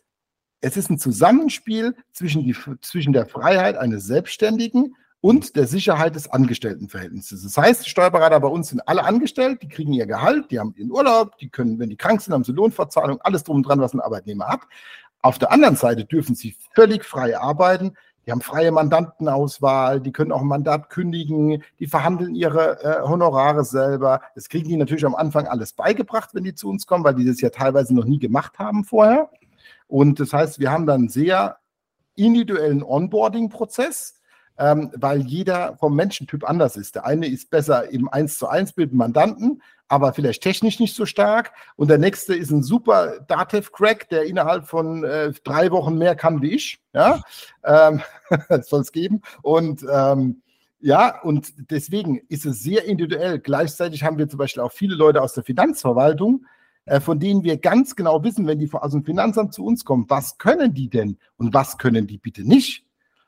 es ist ein Zusammenspiel zwischen, die, zwischen der Freiheit eines Selbstständigen und der Sicherheit des Angestelltenverhältnisses. Das heißt, Steuerberater bei uns sind alle angestellt, die kriegen ihr Gehalt, die haben ihren Urlaub, die können, wenn die krank sind, haben sie Lohnverzahlung, alles drum und dran, was ein Arbeitnehmer hat. Auf der anderen Seite dürfen sie völlig frei arbeiten. Die haben freie Mandantenauswahl, die können auch ein Mandat kündigen, die verhandeln ihre äh, Honorare selber. Das kriegen die natürlich am Anfang alles beigebracht, wenn die zu uns kommen, weil die das ja teilweise noch nie gemacht haben vorher. Und das heißt, wir haben dann sehr individuellen Onboarding-Prozess, ähm, weil jeder vom Menschentyp anders ist. Der eine ist besser im 1 zu 1 Bild mit Mandanten, aber vielleicht technisch nicht so stark. Und der nächste ist ein super Datev-Crack, der innerhalb von äh, drei Wochen mehr kann wie ich. Ja, ähm, [laughs] soll es geben. Und ähm, ja, und deswegen ist es sehr individuell. Gleichzeitig haben wir zum Beispiel auch viele Leute aus der Finanzverwaltung, von denen wir ganz genau wissen, wenn die aus dem Finanzamt zu uns kommen, was können die denn und was können die bitte nicht.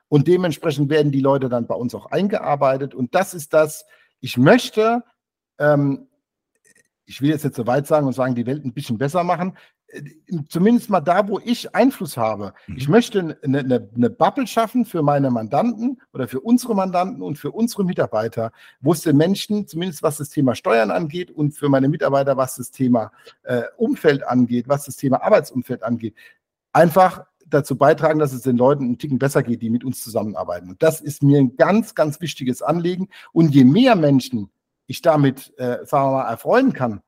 Und dementsprechend werden die Leute dann bei uns auch eingearbeitet. Und das ist das, ich möchte, ähm, ich will jetzt nicht so weit sagen und sagen, die Welt ein bisschen besser machen. Zumindest mal da, wo ich Einfluss habe. Mhm. Ich möchte eine, eine, eine, Bubble schaffen für meine Mandanten oder für unsere Mandanten und für unsere Mitarbeiter, wo es den Menschen, zumindest was das Thema Steuern angeht und für meine Mitarbeiter, was das Thema äh, Umfeld angeht, was das Thema Arbeitsumfeld angeht, einfach dazu beitragen, dass es den Leuten einen Ticken besser geht, die mit uns zusammenarbeiten. Und das ist mir ein ganz, ganz wichtiges Anliegen. Und je mehr Menschen ich damit, äh, sagen wir mal, erfreuen kann,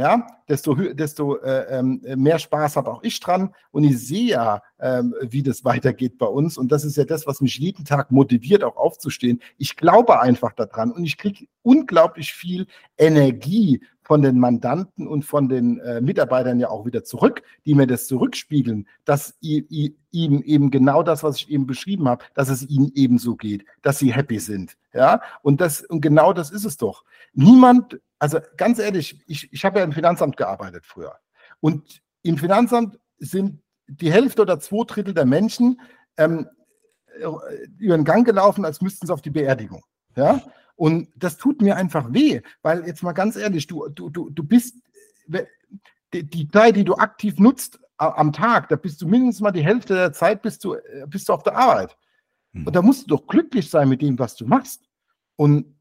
ja, desto, desto äh, ähm, mehr Spaß habe auch ich dran. Und ich sehe ja, ähm, wie das [laughs] weitergeht bei uns. Und das ist ja das, was mich jeden Tag motiviert, auch aufzustehen. Ich glaube einfach daran und ich kriege unglaublich viel Energie von den Mandanten und von den äh, Mitarbeitern ja auch wieder zurück, die mir das zurückspiegeln, dass ihm eben genau das, was ich eben beschrieben habe, dass es ihnen ebenso geht, dass sie happy sind. Ja, und das, und genau das ist es doch. Niemand, also ganz ehrlich, ich, ich habe ja im Finanzamt gearbeitet früher. Und im Finanzamt sind die Hälfte oder zwei Drittel der Menschen ähm, äh, über den Gang gelaufen, als müssten sie auf die Beerdigung. Ja, und das tut mir einfach weh, weil jetzt mal ganz ehrlich, du, du, du, du bist, die, Zeit, die du aktiv nutzt am Tag, da bist du mindestens mal die Hälfte der Zeit bist du, äh, bist du auf der Arbeit. Hm. Und da musst du doch glücklich sein mit dem, was du machst. Und,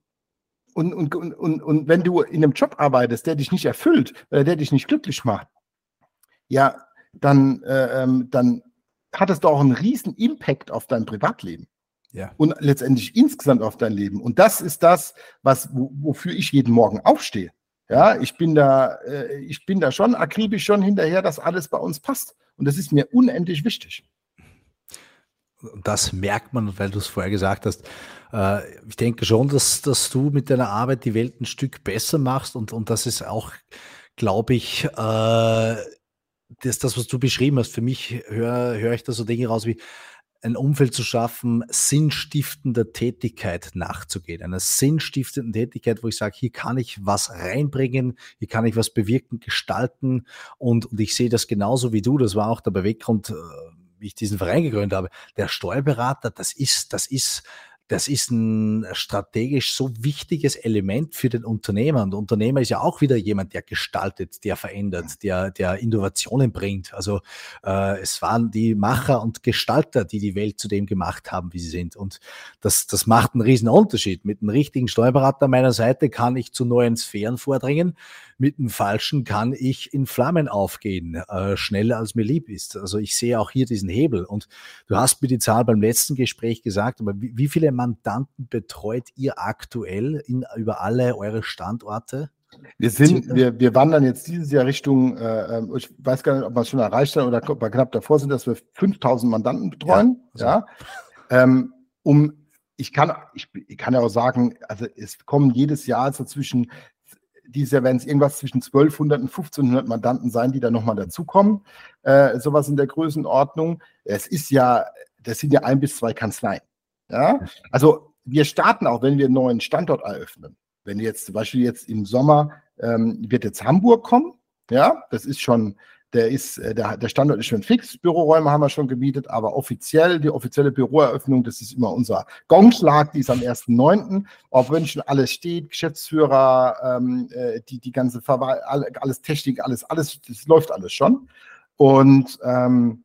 und, und, und, und wenn du in einem Job arbeitest, der dich nicht erfüllt, oder der dich nicht glücklich macht, ja, dann, äh, ähm, dann hat es doch auch einen riesen Impact auf dein Privatleben. Ja. Und letztendlich insgesamt auf dein Leben. Und das ist das, was, wofür ich jeden Morgen aufstehe. Ja, ich bin da, äh, ich bin da schon akribisch schon hinterher, dass alles bei uns passt. Und das ist mir unendlich wichtig. Das merkt man, weil du es vorher gesagt hast. Äh, ich denke schon, dass, dass du mit deiner Arbeit die Welt ein Stück besser machst und, und das ist auch, glaube ich, äh, das, das, was du beschrieben hast. Für mich höre hör ich da so Dinge raus wie, ein Umfeld zu schaffen, sinnstiftender Tätigkeit nachzugehen. Einer sinnstiftenden Tätigkeit, wo ich sage, hier kann ich was reinbringen, hier kann ich was bewirken, gestalten. Und, und ich sehe das genauso wie du. Das war auch der Beweggrund, äh, wie ich diesen Verein gegründet habe. Der Steuerberater, das ist, das ist das ist ein strategisch so wichtiges Element für den Unternehmer. Und der Unternehmer ist ja auch wieder jemand, der gestaltet, der verändert, der, der Innovationen bringt. Also äh, es waren die Macher und Gestalter, die die Welt zu dem gemacht haben, wie sie sind. Und das, das macht einen riesen Unterschied. Mit einem richtigen Steuerberater an meiner Seite kann ich zu neuen Sphären vordringen mit dem Falschen kann ich in Flammen aufgehen, äh, schneller als mir lieb ist. Also ich sehe auch hier diesen Hebel. Und du hast mir die Zahl beim letzten Gespräch gesagt, aber wie, wie viele Mandanten betreut ihr aktuell in, über alle eure Standorte? Wir sind, wir, wir wandern jetzt dieses Jahr Richtung, äh, ähm, ich weiß gar nicht, ob wir es schon erreicht haben oder knapp davor sind, dass wir 5000 Mandanten betreuen. Ja, also. ja. Ähm, um, ich kann, ich, ich, kann ja auch sagen, also es kommen jedes Jahr so zwischen dieses Jahr werden es irgendwas zwischen 1200 und 1500 Mandanten sein, die da nochmal dazukommen. Äh, sowas in der Größenordnung. Es ist ja, das sind ja ein bis zwei Kanzleien. Ja, also wir starten auch, wenn wir einen neuen Standort eröffnen. Wenn jetzt zum Beispiel jetzt im Sommer ähm, wird jetzt Hamburg kommen. Ja, das ist schon der ist, äh, der, der Standort ist schon fix. Büroräume haben wir schon gemietet, aber offiziell, die offizielle Büroeröffnung, das ist immer unser Gongschlag, die ist am 1.9. Ob wenn schon alles steht, Geschäftsführer, ähm, äh, die, die ganze Verwaltung, alles Technik, alles, alles, das läuft alles schon. Und ähm,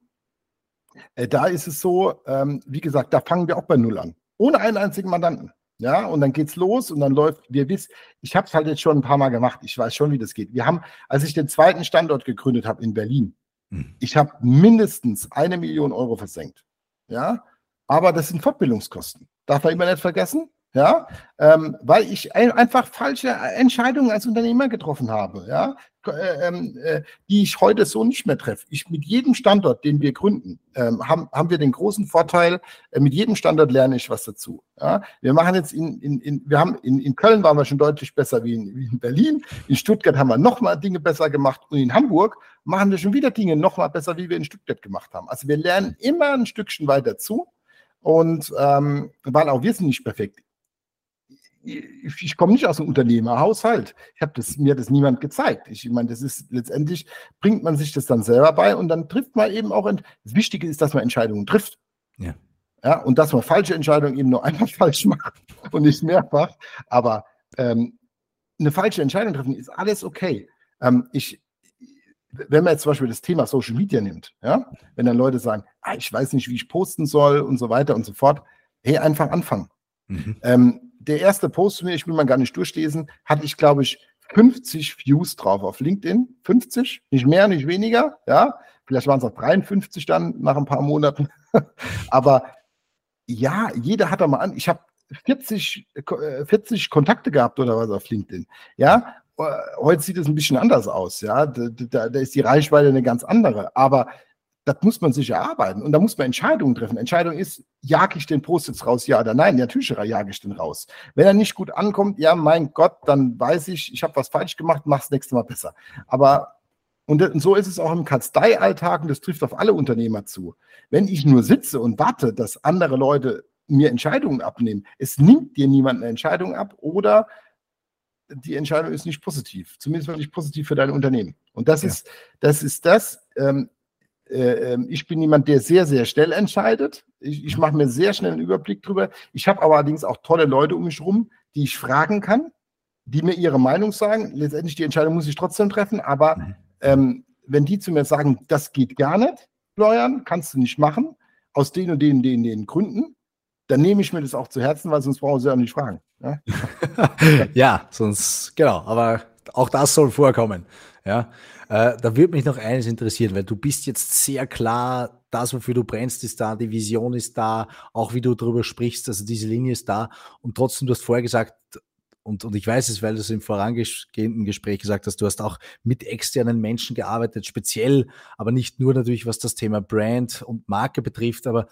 äh, da ist es so, ähm, wie gesagt, da fangen wir auch bei Null an. Ohne einen einzigen Mandanten. Ja, und dann geht's los und dann läuft, wir wissen, ich habe es halt jetzt schon ein paar Mal gemacht, ich weiß schon, wie das geht. Wir haben, als ich den zweiten Standort gegründet habe in Berlin, hm. ich habe mindestens eine Million Euro versenkt. Ja, aber das sind Fortbildungskosten. Darf man immer nicht vergessen. Ja, ähm, weil ich ein, einfach falsche Entscheidungen als Unternehmer getroffen habe, ja, äh, ähm, äh, die ich heute so nicht mehr treffe. Ich mit jedem Standort, den wir gründen, ähm, haben, haben wir den großen Vorteil, äh, mit jedem Standort lerne ich was dazu. Ja? Wir machen jetzt in, in, in wir haben in, in Köln waren wir schon deutlich besser wie in, wie in Berlin. In Stuttgart haben wir nochmal Dinge besser gemacht und in Hamburg machen wir schon wieder Dinge nochmal besser, wie wir in Stuttgart gemacht haben. Also wir lernen immer ein Stückchen weiter zu. Und ähm, weil auch wir sind nicht perfekt ich, ich komme nicht aus einem Unternehmerhaushalt. Ich habe das, mir das niemand gezeigt. Ich, ich meine, das ist letztendlich bringt man sich das dann selber bei und dann trifft man eben auch. Das Wichtige ist, dass man Entscheidungen trifft. Ja. Ja, und dass man falsche Entscheidungen eben nur einmal [laughs] falsch macht und nicht mehrfach. Aber ähm, eine falsche Entscheidung treffen ist alles okay. Ähm, ich, wenn man jetzt zum Beispiel das Thema Social Media nimmt, ja, wenn dann Leute sagen, ah, ich weiß nicht, wie ich posten soll und so weiter und so fort, hey, einfach anfangen. Mhm. Ähm, der erste Post zu mir, ich will mal gar nicht durchlesen, hatte ich, glaube ich, 50 Views drauf auf LinkedIn. 50, nicht mehr, nicht weniger. Ja, vielleicht waren es auch 53 dann nach ein paar Monaten. [laughs] Aber ja, jeder hat da mal an. Ich habe 40, 40 Kontakte gehabt oder was auf LinkedIn. Ja, heute sieht es ein bisschen anders aus. Ja, da, da, da ist die Reichweite eine ganz andere. Aber das muss man sich erarbeiten und da muss man Entscheidungen treffen. Entscheidung ist, jage ich den Post jetzt raus, ja oder nein? Natürlich jage ich den raus. Wenn er nicht gut ankommt, ja, mein Gott, dann weiß ich, ich habe was falsch gemacht, mach das nächste Mal besser. Aber und so ist es auch im Kanzleialltag und das trifft auf alle Unternehmer zu. Wenn ich nur sitze und warte, dass andere Leute mir Entscheidungen abnehmen, es nimmt dir niemand eine Entscheidung ab oder die Entscheidung ist nicht positiv, zumindest nicht positiv für dein Unternehmen. Und das ja. ist das, ist das ähm, äh, ähm, ich bin jemand, der sehr, sehr schnell entscheidet. Ich, ich mache mir sehr schnell einen Überblick drüber. Ich habe allerdings auch tolle Leute um mich rum, die ich fragen kann, die mir ihre Meinung sagen. Letztendlich die Entscheidung muss ich trotzdem treffen, aber mhm. ähm, wenn die zu mir sagen, das geht gar nicht, Florian, kannst du nicht machen, aus den und den, den, den Gründen, dann nehme ich mir das auch zu Herzen, weil sonst brauchen sie ja nicht fragen. Ja, [laughs] ja sonst, genau, aber auch das soll vorkommen. Ja, äh, da würde mich noch eines interessieren, weil du bist jetzt sehr klar, das, wofür du brennst, ist da, die Vision ist da, auch wie du darüber sprichst, also diese Linie ist da. Und trotzdem, du hast vorher gesagt, und, und ich weiß es, weil du es im vorangehenden Gespräch gesagt hast, du hast auch mit externen Menschen gearbeitet, speziell, aber nicht nur natürlich, was das Thema Brand und Marke betrifft, aber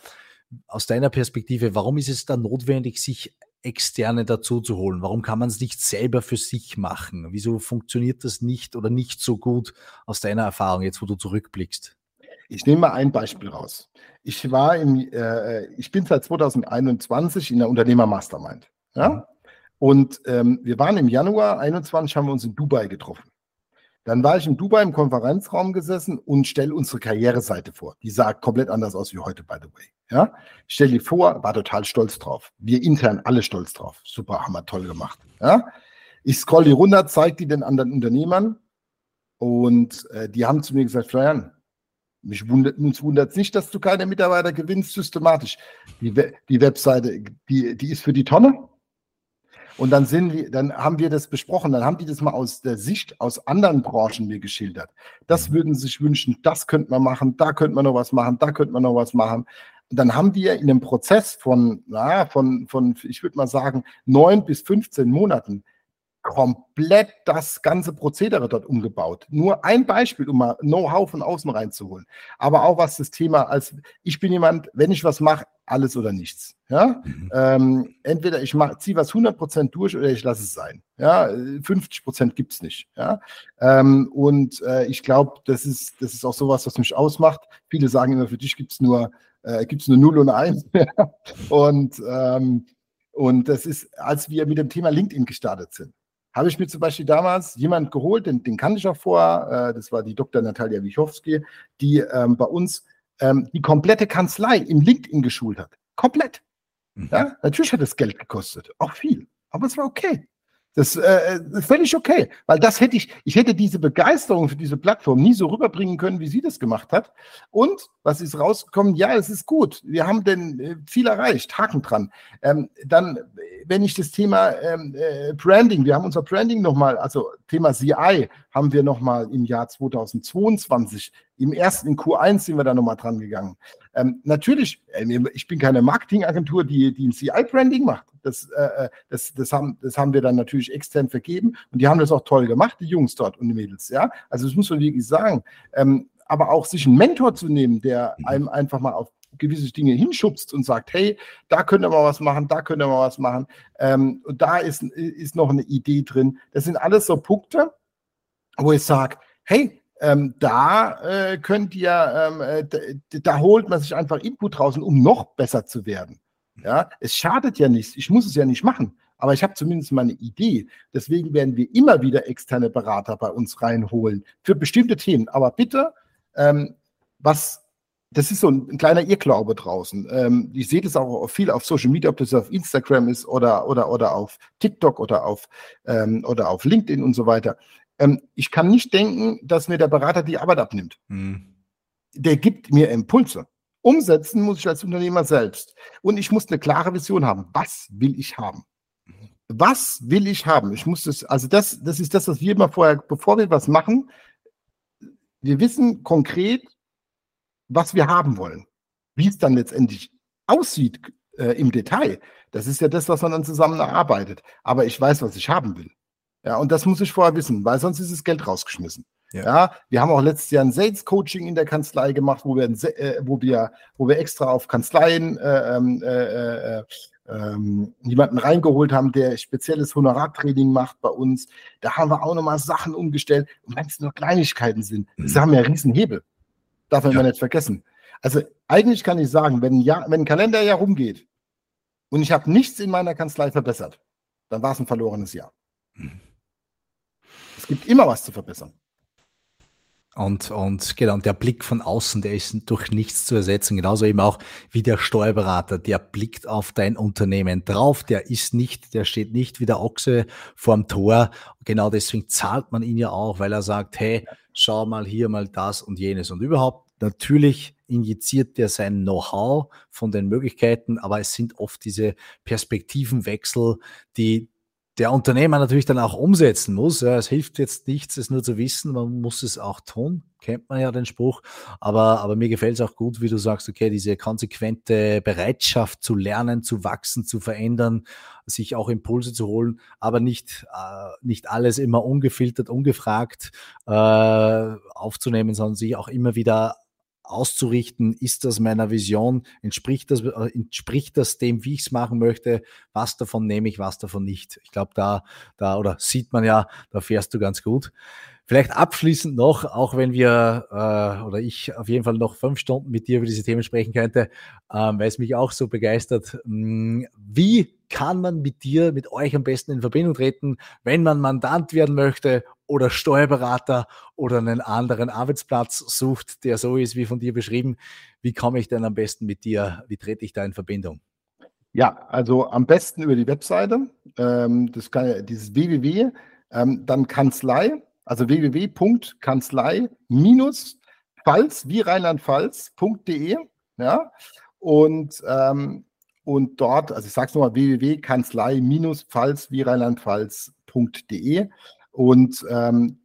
aus deiner Perspektive, warum ist es da notwendig, sich Externe dazu zu holen? Warum kann man es nicht selber für sich machen? Wieso funktioniert das nicht oder nicht so gut aus deiner Erfahrung, jetzt wo du zurückblickst? Ich nehme mal ein Beispiel raus. Ich war im, äh, ich bin seit 2021 in der Unternehmer Mastermind. Ja? Mhm. Und ähm, wir waren im Januar 21 haben wir uns in Dubai getroffen. Dann war ich in Dubai im Konferenzraum gesessen und stelle unsere Karriereseite vor. Die sah komplett anders aus wie heute, by the way. Ja, stell dir vor, war total stolz drauf. Wir intern alle stolz drauf. Super, haben wir toll gemacht. Ja, ich scroll die runter, zeige die den anderen Unternehmern und äh, die haben zu mir gesagt, Florian, mich wundert, uns wundert es nicht, dass du keine Mitarbeiter gewinnst systematisch. Die, die Webseite, die, die ist für die Tonne. Und dann sind wir, dann haben wir das besprochen, dann haben die das mal aus der Sicht aus anderen Branchen mir geschildert. Das mhm. würden sie sich wünschen, das könnte man machen, da könnte man noch was machen, da könnte man noch was machen. Und dann haben wir in einem Prozess von, na, von, von, ich würde mal sagen, neun bis 15 Monaten komplett das ganze Prozedere dort umgebaut. Nur ein Beispiel, um mal Know-how von außen reinzuholen. Aber auch was das Thema als, ich bin jemand, wenn ich was mache, alles oder nichts. Ja? Mhm. Ähm, entweder ich ziehe was 100% durch oder ich lasse es sein. Ja? 50% gibt es nicht. Ja? Ähm, und äh, ich glaube, das ist, das ist auch sowas, was mich ausmacht. Viele sagen immer, für dich gibt es nur, äh, gibt's nur 0 und 1. [laughs] und, ähm, und das ist, als wir mit dem Thema LinkedIn gestartet sind habe ich mir zum Beispiel damals jemand geholt, den, den kannte ich auch vorher, äh, das war die Dr. Natalia Wichowski, die ähm, bei uns ähm, die komplette Kanzlei im LinkedIn geschult hat. Komplett. Mhm. Ja, natürlich hat es Geld gekostet, auch viel, aber es war okay. Das äh, ist völlig okay, weil das hätte ich, ich hätte diese Begeisterung für diese Plattform nie so rüberbringen können, wie sie das gemacht hat. Und was ist rausgekommen? Ja, es ist gut. Wir haben den äh, Ziel erreicht, Haken dran. Ähm, dann wenn ich das Thema ähm, äh, Branding, wir haben unser Branding nochmal, also Thema CI haben wir nochmal im Jahr 2022, im ersten, in Q1 sind wir da nochmal dran gegangen. Ähm, natürlich, äh, ich bin keine Marketingagentur, die, die ein CI-Branding macht. Das, äh, äh, das, das, haben, das haben wir dann natürlich extern vergeben und die haben das auch toll gemacht, die Jungs dort und die Mädels. Ja? Also das muss man wirklich sagen. Ähm, aber auch sich einen Mentor zu nehmen, der einem einfach mal auf gewisse Dinge hinschubst und sagt, hey, da könnt ihr mal was machen, da könnt ihr mal was machen. Ähm, und da ist, ist noch eine Idee drin. Das sind alles so Punkte, wo ich sage, hey, ähm, da äh, könnt ihr, ähm, äh, da, holt man sich einfach Input raus, um noch besser zu werden. Ja, es schadet ja nichts. Ich muss es ja nicht machen, aber ich habe zumindest mal eine Idee. Deswegen werden wir immer wieder externe Berater bei uns reinholen für bestimmte Themen. Aber bitte, ähm, was das ist so ein, ein kleiner Irrglaube draußen. Ähm, ich sehe das auch viel auf Social Media, ob das auf Instagram ist oder, oder, oder auf TikTok oder auf, ähm, oder auf LinkedIn und so weiter. Ähm, ich kann nicht denken, dass mir der Berater die Arbeit abnimmt. Mhm. Der gibt mir Impulse. Umsetzen muss ich als Unternehmer selbst. Und ich muss eine klare Vision haben. Was will ich haben? Was will ich haben? Ich muss das, also das, das ist das, was wir immer vorher, bevor wir was machen, wir wissen konkret, was wir haben wollen. Wie es dann letztendlich aussieht äh, im Detail, das ist ja das, was man dann zusammen erarbeitet. Aber ich weiß, was ich haben will. Ja, und das muss ich vorher wissen, weil sonst ist das Geld rausgeschmissen. Ja. ja. wir haben auch letztes Jahr ein Sales Coaching in der Kanzlei gemacht, wo wir, äh, wo wir, wo wir extra auf Kanzleien äh, ähm, äh, äh, ähm, jemanden reingeholt haben, der spezielles Honorartraining macht bei uns. Da haben wir auch nochmal Sachen umgestellt. Und wenn es nur Kleinigkeiten sind, mhm. das haben ja Riesenhebel. Darf man ja. nicht vergessen. Also eigentlich kann ich sagen, wenn ein, Jahr, wenn ein Kalenderjahr rumgeht und ich habe nichts in meiner Kanzlei verbessert, dann war es ein verlorenes Jahr. Mhm. Es gibt immer was zu verbessern. Und, und genau, und der Blick von außen, der ist durch nichts zu ersetzen. Genauso eben auch wie der Steuerberater, der blickt auf dein Unternehmen drauf, der ist nicht, der steht nicht wie der Ochse vorm Tor. Genau deswegen zahlt man ihn ja auch, weil er sagt, hey, schau mal hier mal das und jenes und überhaupt. Natürlich injiziert der sein Know-how von den Möglichkeiten, aber es sind oft diese Perspektivenwechsel, die der Unternehmer natürlich dann auch umsetzen muss. Ja, es hilft jetzt nichts, es nur zu wissen, man muss es auch tun, kennt man ja den Spruch. Aber, aber mir gefällt es auch gut, wie du sagst, okay, diese konsequente Bereitschaft zu lernen, zu wachsen, zu verändern, sich auch Impulse zu holen, aber nicht, äh, nicht alles immer ungefiltert, ungefragt äh, aufzunehmen, sondern sich auch immer wieder auszurichten, ist das meiner Vision, entspricht das, äh, entspricht das dem, wie ich es machen möchte, was davon nehme ich, was davon nicht. Ich glaube, da, da, oder sieht man ja, da fährst du ganz gut. Vielleicht abschließend noch, auch wenn wir äh, oder ich auf jeden Fall noch fünf Stunden mit dir über diese Themen sprechen könnte, ähm, weil es mich auch so begeistert. Hm, wie kann man mit dir, mit euch am besten in Verbindung treten, wenn man Mandant werden möchte oder Steuerberater oder einen anderen Arbeitsplatz sucht, der so ist wie von dir beschrieben? Wie komme ich denn am besten mit dir? Wie trete ich da in Verbindung? Ja, also am besten über die Webseite. Ähm, das kann dieses www, ähm, dann Kanzlei also www.kanzlei-pfalz wie rheinland-pfalz.de. Ja, und, ähm, und dort, also ich sage es nochmal, www.kanzlei-pfalz wie rheinland-pfalz.de. Und ähm,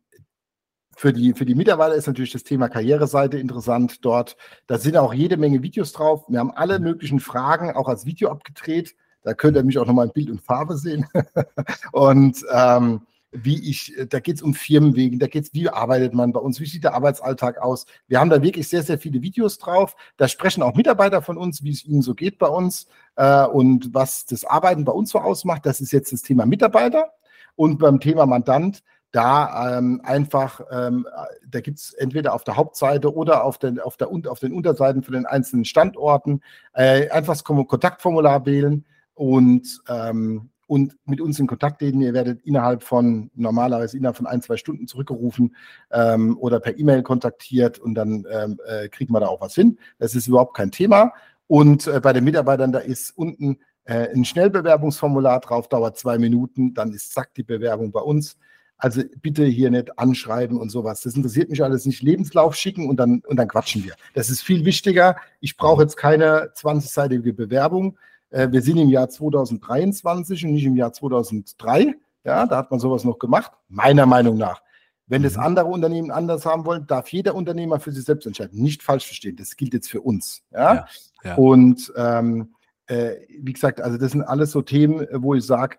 für die, für die Mitarbeiter ist natürlich das Thema Karriereseite interessant dort. Da sind auch jede Menge Videos drauf. Wir haben alle möglichen Fragen auch als Video abgedreht. Da könnt ihr mich auch nochmal in Bild und Farbe sehen. [laughs] und ähm, wie ich, da geht es um Firmenwegen, da geht es, wie arbeitet man bei uns, wie sieht der Arbeitsalltag aus. Wir haben da wirklich sehr, sehr viele Videos drauf. Da sprechen auch Mitarbeiter von uns, wie es ihnen so geht bei uns äh, und was das Arbeiten bei uns so ausmacht. Das ist jetzt das Thema Mitarbeiter. Und beim Thema Mandant, da ähm, einfach, ähm, da gibt es entweder auf der Hauptseite oder auf den, auf, der, auf den Unterseiten von den einzelnen Standorten äh, einfach das Kontaktformular wählen und ähm, und mit uns in Kontakt treten. Ihr werdet innerhalb von, normalerweise innerhalb von ein, zwei Stunden zurückgerufen ähm, oder per E-Mail kontaktiert und dann ähm, äh, kriegen wir da auch was hin. Das ist überhaupt kein Thema. Und äh, bei den Mitarbeitern, da ist unten äh, ein Schnellbewerbungsformular drauf, dauert zwei Minuten, dann ist zack die Bewerbung bei uns. Also bitte hier nicht anschreiben und sowas. Das interessiert mich alles nicht. Lebenslauf schicken und dann, und dann quatschen wir. Das ist viel wichtiger. Ich brauche jetzt keine 20-seitige Bewerbung Äh, wir sind im Jahr 2023 und nicht im Jahr 2003. Ja, da hat man sowas noch gemacht, meiner Meinung nach. Wenn das mhm. andere Unternehmen anders haben wollen, darf jeder Unternehmer für sich selbst entscheiden. Nicht falsch verstehen, das gilt jetzt für uns. Ja? ja, ja. Und ähm, äh, wie gesagt, also das sind alles so Themen, wo ich sage,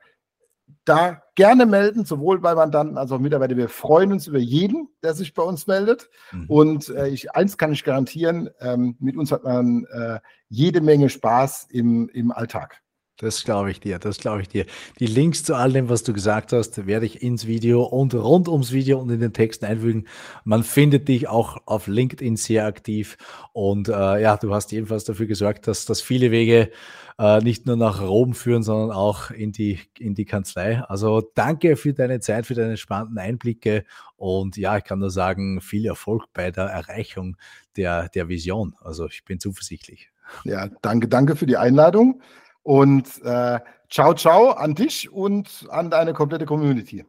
da gerne melden, sowohl bei Mandanten als auch Mitarbeitern. Wir freuen uns über jeden, der sich bei uns meldet. Mhm. Und äh, ich, eins kann ich garantieren, ähm, mit uns hat man äh, jede Menge Spaß im, im Alltag. Das glaube ich dir, das glaube ich dir. Die Links zu all dem, was du gesagt hast, werde ich ins Video und rund ums Video und in den Texten einfügen. Man findet dich auch auf LinkedIn sehr aktiv und äh, ja, du hast jedenfalls dafür gesorgt, dass, dass viele Wege äh, nicht nur nach Rom führen, sondern auch in die, in die Kanzlei. Also danke für deine Zeit, für deine spannenden Einblicke und ja, ich kann nur sagen, viel Erfolg bei der Erreichung der, der Vision. Also ich bin zuversichtlich. Ja, danke, danke für die Einladung. Und äh, ciao, ciao an dich und an deine komplette Community.